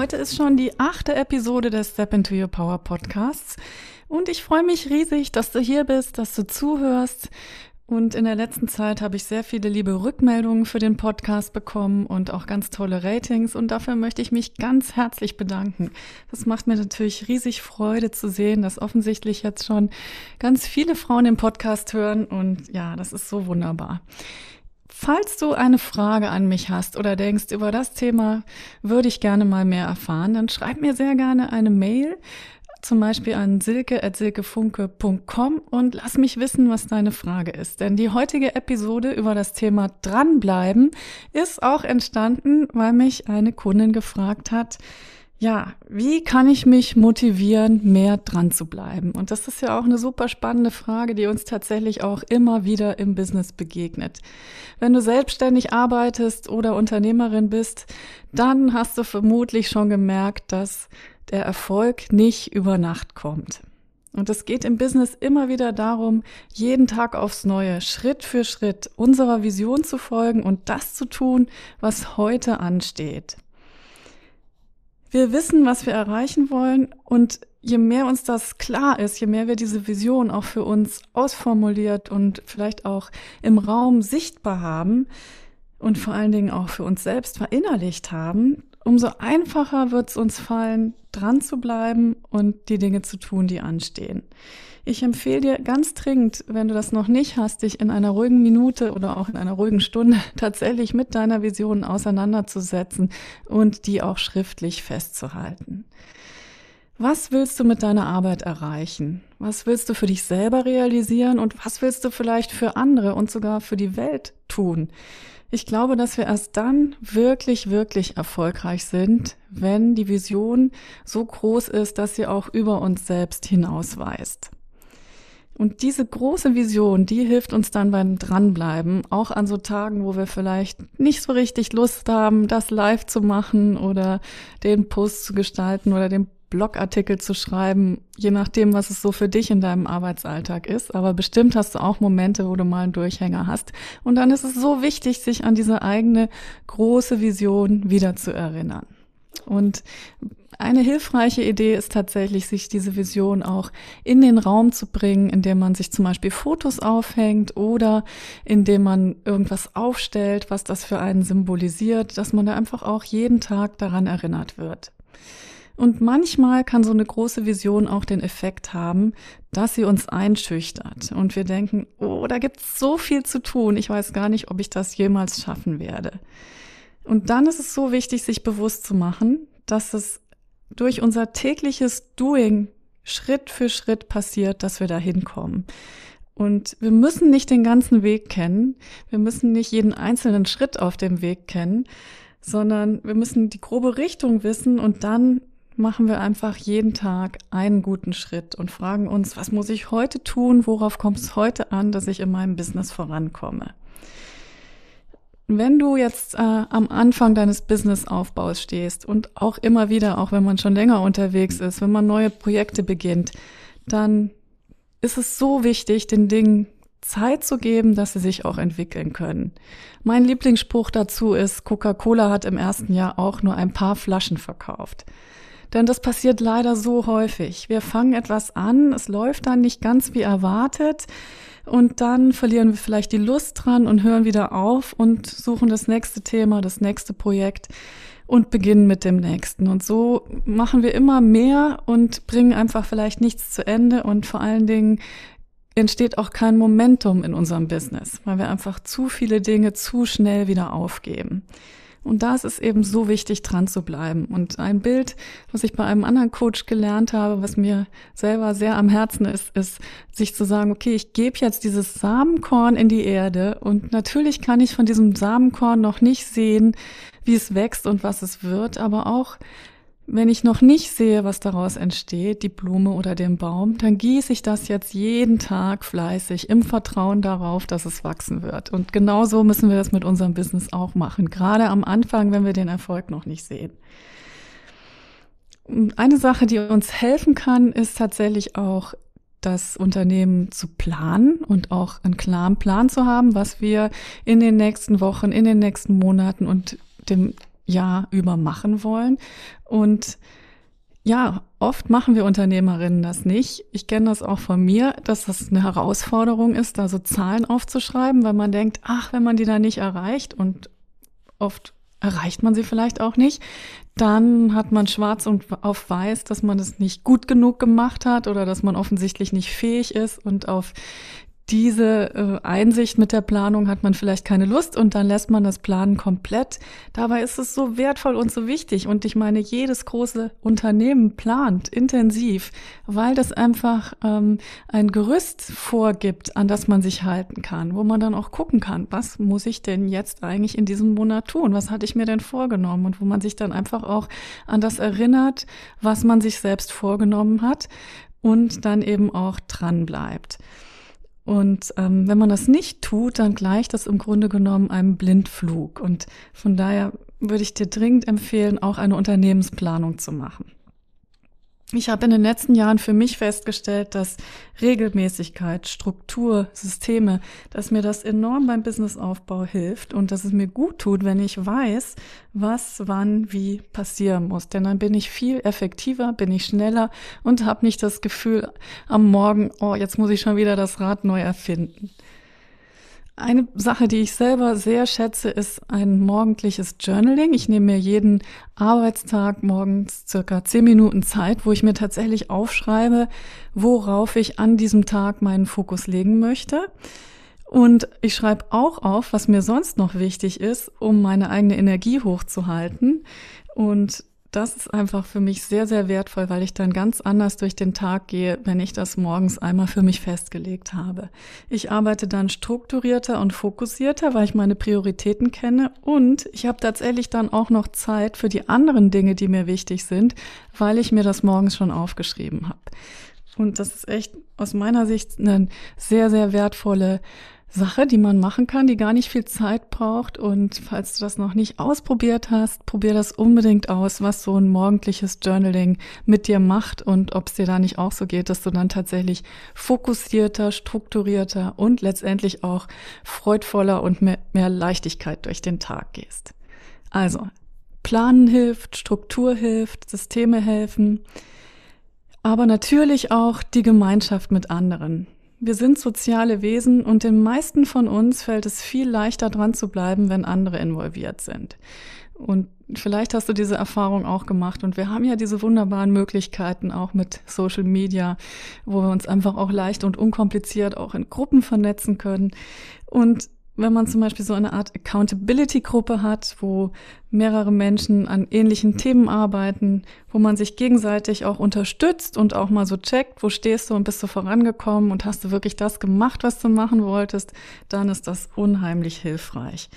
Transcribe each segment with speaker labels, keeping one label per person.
Speaker 1: Heute ist schon die achte Episode des Step into Your Power Podcasts und ich freue mich riesig, dass du hier bist, dass du zuhörst. Und in der letzten Zeit habe ich sehr viele liebe Rückmeldungen für den Podcast bekommen und auch ganz tolle Ratings. Und dafür möchte ich mich ganz herzlich bedanken. Das macht mir natürlich riesig Freude zu sehen, dass offensichtlich jetzt schon ganz viele Frauen den Podcast hören. Und ja, das ist so wunderbar. Falls du eine Frage an mich hast oder denkst, über das Thema würde ich gerne mal mehr erfahren, dann schreib mir sehr gerne eine Mail, zum Beispiel an silke.silkefunke.com und lass mich wissen, was deine Frage ist. Denn die heutige Episode über das Thema Dranbleiben ist auch entstanden, weil mich eine Kundin gefragt hat, ja, wie kann ich mich motivieren, mehr dran zu bleiben? Und das ist ja auch eine super spannende Frage, die uns tatsächlich auch immer wieder im Business begegnet. Wenn du selbstständig arbeitest oder Unternehmerin bist, dann hast du vermutlich schon gemerkt, dass der Erfolg nicht über Nacht kommt. Und es geht im Business immer wieder darum, jeden Tag aufs Neue, Schritt für Schritt unserer Vision zu folgen und das zu tun, was heute ansteht. Wir wissen, was wir erreichen wollen und je mehr uns das klar ist, je mehr wir diese Vision auch für uns ausformuliert und vielleicht auch im Raum sichtbar haben und vor allen Dingen auch für uns selbst verinnerlicht haben, umso einfacher wird es uns fallen, dran zu bleiben und die Dinge zu tun, die anstehen. Ich empfehle dir ganz dringend, wenn du das noch nicht hast, dich in einer ruhigen Minute oder auch in einer ruhigen Stunde tatsächlich mit deiner Vision auseinanderzusetzen und die auch schriftlich festzuhalten. Was willst du mit deiner Arbeit erreichen? Was willst du für dich selber realisieren und was willst du vielleicht für andere und sogar für die Welt tun? Ich glaube, dass wir erst dann wirklich, wirklich erfolgreich sind, wenn die Vision so groß ist, dass sie auch über uns selbst hinausweist. Und diese große Vision, die hilft uns dann beim Dranbleiben, auch an so Tagen, wo wir vielleicht nicht so richtig Lust haben, das live zu machen oder den Post zu gestalten oder den Blogartikel zu schreiben, je nachdem, was es so für dich in deinem Arbeitsalltag ist. Aber bestimmt hast du auch Momente, wo du mal einen Durchhänger hast. Und dann ist es so wichtig, sich an diese eigene große Vision wieder zu erinnern. Und eine hilfreiche Idee ist tatsächlich, sich diese Vision auch in den Raum zu bringen, indem man sich zum Beispiel Fotos aufhängt oder indem man irgendwas aufstellt, was das für einen symbolisiert, dass man da einfach auch jeden Tag daran erinnert wird. Und manchmal kann so eine große Vision auch den Effekt haben, dass sie uns einschüchtert und wir denken, oh, da gibt's so viel zu tun, ich weiß gar nicht, ob ich das jemals schaffen werde. Und dann ist es so wichtig, sich bewusst zu machen, dass es durch unser tägliches Doing Schritt für Schritt passiert, dass wir da hinkommen. Und wir müssen nicht den ganzen Weg kennen, wir müssen nicht jeden einzelnen Schritt auf dem Weg kennen, sondern wir müssen die grobe Richtung wissen und dann machen wir einfach jeden Tag einen guten Schritt und fragen uns, was muss ich heute tun, worauf kommt es heute an, dass ich in meinem Business vorankomme. Wenn du jetzt äh, am Anfang deines Businessaufbaus stehst und auch immer wieder, auch wenn man schon länger unterwegs ist, wenn man neue Projekte beginnt, dann ist es so wichtig, den Dingen Zeit zu geben, dass sie sich auch entwickeln können. Mein Lieblingsspruch dazu ist, Coca-Cola hat im ersten Jahr auch nur ein paar Flaschen verkauft. Denn das passiert leider so häufig. Wir fangen etwas an, es läuft dann nicht ganz wie erwartet und dann verlieren wir vielleicht die Lust dran und hören wieder auf und suchen das nächste Thema, das nächste Projekt und beginnen mit dem nächsten. Und so machen wir immer mehr und bringen einfach vielleicht nichts zu Ende und vor allen Dingen entsteht auch kein Momentum in unserem Business, weil wir einfach zu viele Dinge zu schnell wieder aufgeben. Und da ist es eben so wichtig, dran zu bleiben. Und ein Bild, was ich bei einem anderen Coach gelernt habe, was mir selber sehr am Herzen ist, ist, sich zu sagen, okay, ich gebe jetzt dieses Samenkorn in die Erde und natürlich kann ich von diesem Samenkorn noch nicht sehen, wie es wächst und was es wird, aber auch wenn ich noch nicht sehe, was daraus entsteht, die Blume oder den Baum, dann gieße ich das jetzt jeden Tag fleißig im Vertrauen darauf, dass es wachsen wird. Und genauso müssen wir das mit unserem Business auch machen. Gerade am Anfang, wenn wir den Erfolg noch nicht sehen. Eine Sache, die uns helfen kann, ist tatsächlich auch das Unternehmen zu planen und auch einen klaren Plan zu haben, was wir in den nächsten Wochen, in den nächsten Monaten und dem Jahr über machen wollen. Und ja, oft machen wir Unternehmerinnen das nicht. Ich kenne das auch von mir, dass das eine Herausforderung ist, da so Zahlen aufzuschreiben, weil man denkt, ach, wenn man die da nicht erreicht und oft erreicht man sie vielleicht auch nicht, dann hat man schwarz und auf weiß, dass man es nicht gut genug gemacht hat oder dass man offensichtlich nicht fähig ist und auf diese äh, Einsicht mit der Planung hat man vielleicht keine Lust und dann lässt man das Planen komplett. Dabei ist es so wertvoll und so wichtig. Und ich meine, jedes große Unternehmen plant intensiv, weil das einfach ähm, ein Gerüst vorgibt, an das man sich halten kann, wo man dann auch gucken kann, was muss ich denn jetzt eigentlich in diesem Monat tun? Was hatte ich mir denn vorgenommen? Und wo man sich dann einfach auch an das erinnert, was man sich selbst vorgenommen hat und dann eben auch dran bleibt. Und ähm, wenn man das nicht tut, dann gleicht das im Grunde genommen einem Blindflug. Und von daher würde ich dir dringend empfehlen, auch eine Unternehmensplanung zu machen. Ich habe in den letzten Jahren für mich festgestellt, dass Regelmäßigkeit, Struktur, Systeme, dass mir das enorm beim Businessaufbau hilft und dass es mir gut tut, wenn ich weiß, was wann wie passieren muss. Denn dann bin ich viel effektiver, bin ich schneller und habe nicht das Gefühl am Morgen, oh, jetzt muss ich schon wieder das Rad neu erfinden. Eine Sache, die ich selber sehr schätze, ist ein morgendliches Journaling. Ich nehme mir jeden Arbeitstag morgens circa zehn Minuten Zeit, wo ich mir tatsächlich aufschreibe, worauf ich an diesem Tag meinen Fokus legen möchte. Und ich schreibe auch auf, was mir sonst noch wichtig ist, um meine eigene Energie hochzuhalten. Und das ist einfach für mich sehr, sehr wertvoll, weil ich dann ganz anders durch den Tag gehe, wenn ich das morgens einmal für mich festgelegt habe. Ich arbeite dann strukturierter und fokussierter, weil ich meine Prioritäten kenne und ich habe tatsächlich dann auch noch Zeit für die anderen Dinge, die mir wichtig sind, weil ich mir das morgens schon aufgeschrieben habe. Und das ist echt aus meiner Sicht eine sehr, sehr wertvolle Sache, die man machen kann, die gar nicht viel Zeit braucht. Und falls du das noch nicht ausprobiert hast, probier das unbedingt aus, was so ein morgendliches Journaling mit dir macht und ob es dir da nicht auch so geht, dass du dann tatsächlich fokussierter, strukturierter und letztendlich auch freudvoller und mehr, mehr Leichtigkeit durch den Tag gehst. Also, Planen hilft, Struktur hilft, Systeme helfen, aber natürlich auch die Gemeinschaft mit anderen. Wir sind soziale Wesen und den meisten von uns fällt es viel leichter dran zu bleiben, wenn andere involviert sind. Und vielleicht hast du diese Erfahrung auch gemacht. Und wir haben ja diese wunderbaren Möglichkeiten auch mit Social Media, wo wir uns einfach auch leicht und unkompliziert auch in Gruppen vernetzen können. Und wenn man zum Beispiel so eine Art Accountability-Gruppe hat, wo mehrere Menschen an ähnlichen Themen arbeiten, wo man sich gegenseitig auch unterstützt und auch mal so checkt, wo stehst du und bist du vorangekommen und hast du wirklich das gemacht, was du machen wolltest, dann ist das unheimlich hilfreich.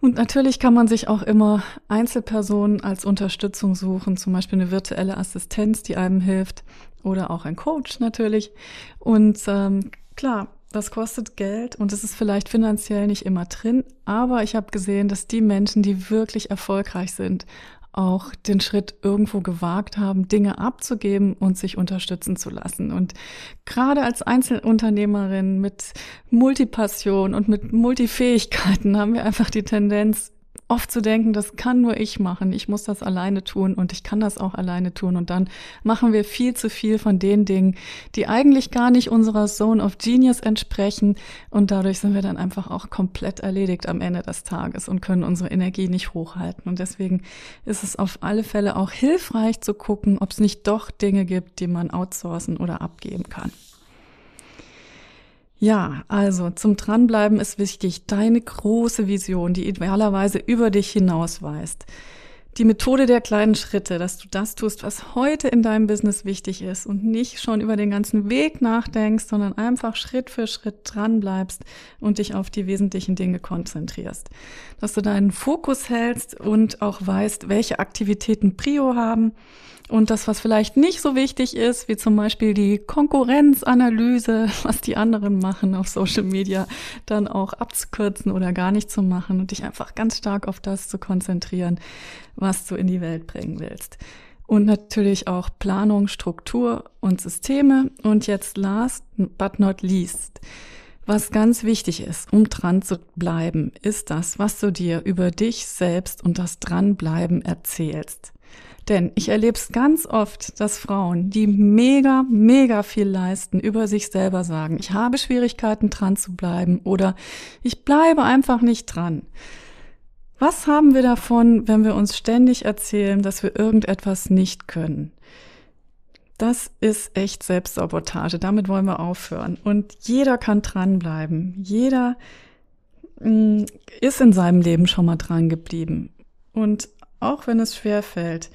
Speaker 1: Und natürlich kann man sich auch immer Einzelpersonen als Unterstützung suchen, zum Beispiel eine virtuelle Assistenz, die einem hilft, oder auch ein Coach natürlich. Und ähm, klar, das kostet Geld und es ist vielleicht finanziell nicht immer drin, aber ich habe gesehen, dass die Menschen, die wirklich erfolgreich sind, auch den Schritt irgendwo gewagt haben, Dinge abzugeben und sich unterstützen zu lassen. Und gerade als Einzelunternehmerin mit Multipassion und mit Multifähigkeiten haben wir einfach die Tendenz, oft zu denken, das kann nur ich machen, ich muss das alleine tun und ich kann das auch alleine tun. Und dann machen wir viel zu viel von den Dingen, die eigentlich gar nicht unserer Zone of Genius entsprechen. Und dadurch sind wir dann einfach auch komplett erledigt am Ende des Tages und können unsere Energie nicht hochhalten. Und deswegen ist es auf alle Fälle auch hilfreich zu gucken, ob es nicht doch Dinge gibt, die man outsourcen oder abgeben kann. Ja, also zum Dranbleiben ist wichtig, deine große Vision, die idealerweise über dich hinausweist. die Methode der kleinen Schritte, dass du das tust, was heute in deinem Business wichtig ist und nicht schon über den ganzen Weg nachdenkst, sondern einfach Schritt für Schritt dran bleibst und dich auf die wesentlichen Dinge konzentrierst. Dass du deinen Fokus hältst und auch weißt, welche Aktivitäten Prio haben und das, was vielleicht nicht so wichtig ist, wie zum Beispiel die Konkurrenzanalyse, was die anderen machen auf Social Media, dann auch abzukürzen oder gar nicht zu machen und dich einfach ganz stark auf das zu konzentrieren, was du in die Welt bringen willst. Und natürlich auch Planung, Struktur und Systeme. Und jetzt last but not least. Was ganz wichtig ist, um dran zu bleiben, ist das, was du dir über dich selbst und das Dranbleiben erzählst. Denn ich erlebe es ganz oft, dass Frauen, die mega, mega viel leisten, über sich selber sagen, ich habe Schwierigkeiten dran zu bleiben oder ich bleibe einfach nicht dran. Was haben wir davon, wenn wir uns ständig erzählen, dass wir irgendetwas nicht können? Das ist echt Selbstsabotage. Damit wollen wir aufhören. Und jeder kann dranbleiben. Jeder mm, ist in seinem Leben schon mal dran geblieben. Und auch wenn es schwer fällt,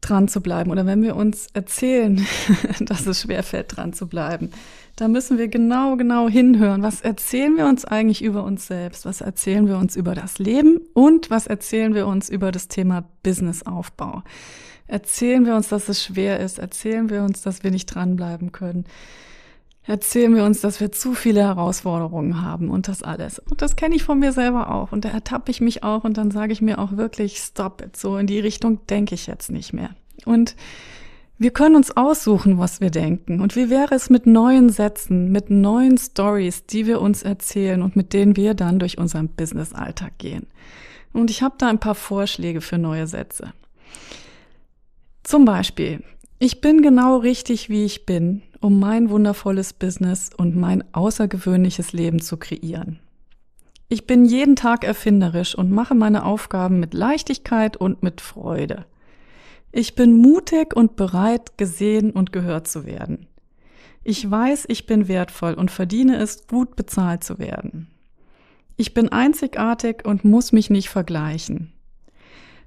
Speaker 1: dran zu bleiben oder wenn wir uns erzählen, dass es schwerfällt, dran zu bleiben, da müssen wir genau, genau hinhören. Was erzählen wir uns eigentlich über uns selbst? Was erzählen wir uns über das Leben? Und was erzählen wir uns über das Thema Businessaufbau? Erzählen wir uns, dass es schwer ist? Erzählen wir uns, dass wir nicht dranbleiben können? Erzählen wir uns, dass wir zu viele Herausforderungen haben und das alles. Und das kenne ich von mir selber auch. Und da ertappe ich mich auch und dann sage ich mir auch wirklich, stop it. So in die Richtung denke ich jetzt nicht mehr. Und wir können uns aussuchen, was wir denken. Und wie wäre es mit neuen Sätzen, mit neuen Stories, die wir uns erzählen und mit denen wir dann durch unseren Business-Alltag gehen? Und ich habe da ein paar Vorschläge für neue Sätze. Zum Beispiel, ich bin genau richtig, wie ich bin um mein wundervolles Business und mein außergewöhnliches Leben zu kreieren. Ich bin jeden Tag erfinderisch und mache meine Aufgaben mit Leichtigkeit und mit Freude. Ich bin mutig und bereit, gesehen und gehört zu werden. Ich weiß, ich bin wertvoll und verdiene es, gut bezahlt zu werden. Ich bin einzigartig und muss mich nicht vergleichen.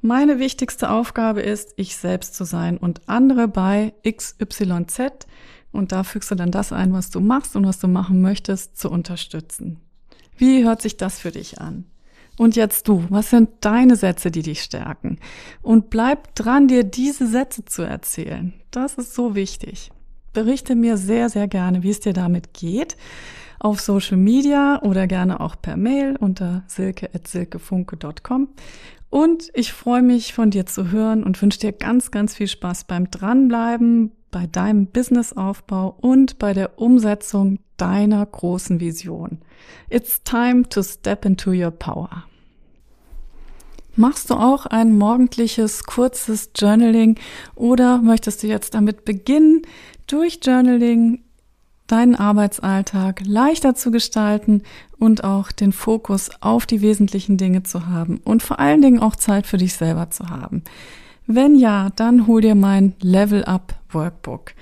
Speaker 1: Meine wichtigste Aufgabe ist, ich selbst zu sein und andere bei XYZ und da fügst du dann das ein, was du machst und was du machen möchtest, zu unterstützen. Wie hört sich das für dich an? Und jetzt du, was sind deine Sätze, die dich stärken? Und bleib dran, dir diese Sätze zu erzählen. Das ist so wichtig. Berichte mir sehr, sehr gerne, wie es dir damit geht. Auf Social Media oder gerne auch per Mail unter silke.silkefunke.com. Und ich freue mich von dir zu hören und wünsche dir ganz, ganz viel Spaß beim Dranbleiben, bei deinem Businessaufbau und bei der Umsetzung deiner großen Vision. It's time to step into your power. Machst du auch ein morgendliches, kurzes Journaling oder möchtest du jetzt damit beginnen, durch Journaling deinen Arbeitsalltag leichter zu gestalten und auch den Fokus auf die wesentlichen Dinge zu haben und vor allen Dingen auch Zeit für dich selber zu haben? Wenn ja, dann hol dir mein Level Up Workbook.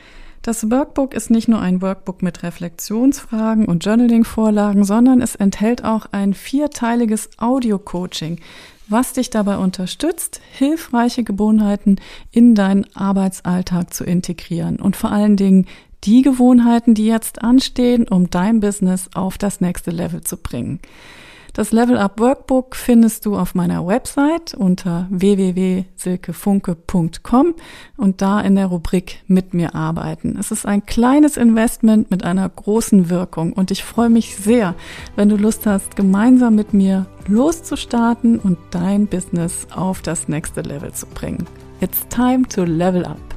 Speaker 1: Das Workbook ist nicht nur ein Workbook mit Reflexionsfragen und Journaling-Vorlagen, sondern es enthält auch ein vierteiliges Audio-Coaching, was dich dabei unterstützt, hilfreiche Gewohnheiten in deinen Arbeitsalltag zu integrieren und vor allen Dingen die Gewohnheiten, die jetzt anstehen, um dein Business auf das nächste Level zu bringen. Das Level Up Workbook findest du auf meiner Website unter www.silkefunke.com und da in der Rubrik Mit mir arbeiten. Es ist ein kleines Investment mit einer großen Wirkung und ich freue mich sehr, wenn du Lust hast, gemeinsam mit mir loszustarten und dein Business auf das nächste Level zu bringen. It's time to level up.